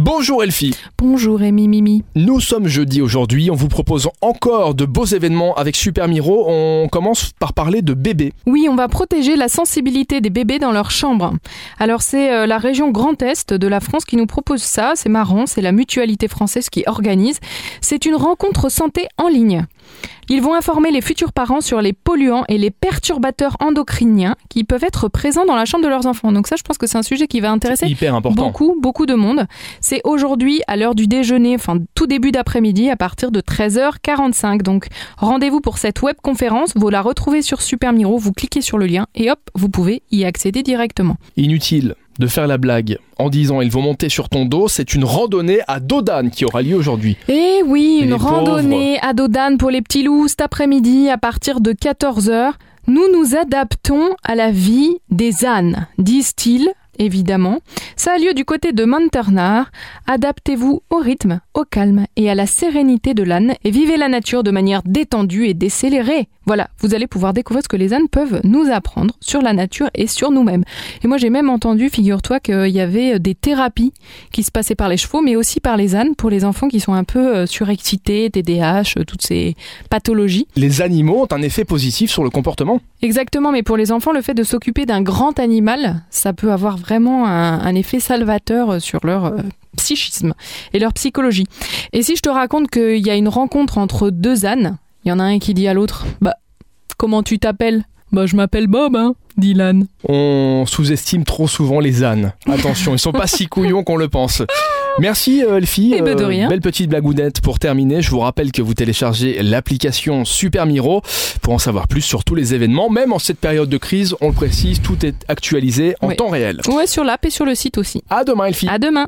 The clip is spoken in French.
Bonjour Elfie. Bonjour Amy Mimi. Nous sommes jeudi aujourd'hui, on vous propose encore de beaux événements avec Super Miro. On commence par parler de bébés. Oui, on va protéger la sensibilité des bébés dans leur chambre. Alors c'est euh, la région Grand Est de la France qui nous propose ça, c'est marrant, c'est la mutualité française qui organise. C'est une rencontre santé en ligne. Ils vont informer les futurs parents sur les polluants et les perturbateurs endocriniens qui peuvent être présents dans la chambre de leurs enfants. Donc ça, je pense que c'est un sujet qui va intéresser Hyper important. beaucoup, beaucoup de monde. C'est aujourd'hui à l'heure du déjeuner, enfin tout début d'après-midi à partir de 13h45. Donc rendez-vous pour cette web conférence. Vous la retrouvez sur Super Miro. Vous cliquez sur le lien et hop, vous pouvez y accéder directement. Inutile de faire la blague en disant ils vont monter sur ton dos, c'est une randonnée à Dodane qui aura lieu aujourd'hui. Eh oui, une randonnée à Dodane pour les petits loups cet après-midi à partir de 14h. Nous nous adaptons à la vie des ânes, disent-ils, évidemment. Ça a lieu du côté de Monternard. Adaptez-vous au rythme, au calme et à la sérénité de l'âne et vivez la nature de manière détendue et décélérée. Voilà, vous allez pouvoir découvrir ce que les ânes peuvent nous apprendre sur la nature et sur nous-mêmes. Et moi j'ai même entendu, figure-toi, qu'il y avait des thérapies qui se passaient par les chevaux, mais aussi par les ânes pour les enfants qui sont un peu euh, surexcités, TDAH, euh, toutes ces pathologies. Les animaux ont un effet positif sur le comportement. Exactement, mais pour les enfants, le fait de s'occuper d'un grand animal, ça peut avoir vraiment un, un effet salvateur euh, sur leur euh, psychisme et leur psychologie. Et si je te raconte qu'il y a une rencontre entre deux ânes, il y en a un qui dit à l'autre Bah, comment tu t'appelles? Bah, je m'appelle Bob, hein, dit l'âne. On sous-estime trop souvent les ânes. Attention, ils sont pas si couillons qu'on le pense. Merci euh, Elfie. Eh ben, de rien. belle petite blagounette pour terminer. Je vous rappelle que vous téléchargez l'application Super Miro pour en savoir plus sur tous les événements. Même en cette période de crise, on le précise, tout est actualisé en Oui. temps réel. Ouais, sur l'app et sur le site aussi. À demain Elfie. À demain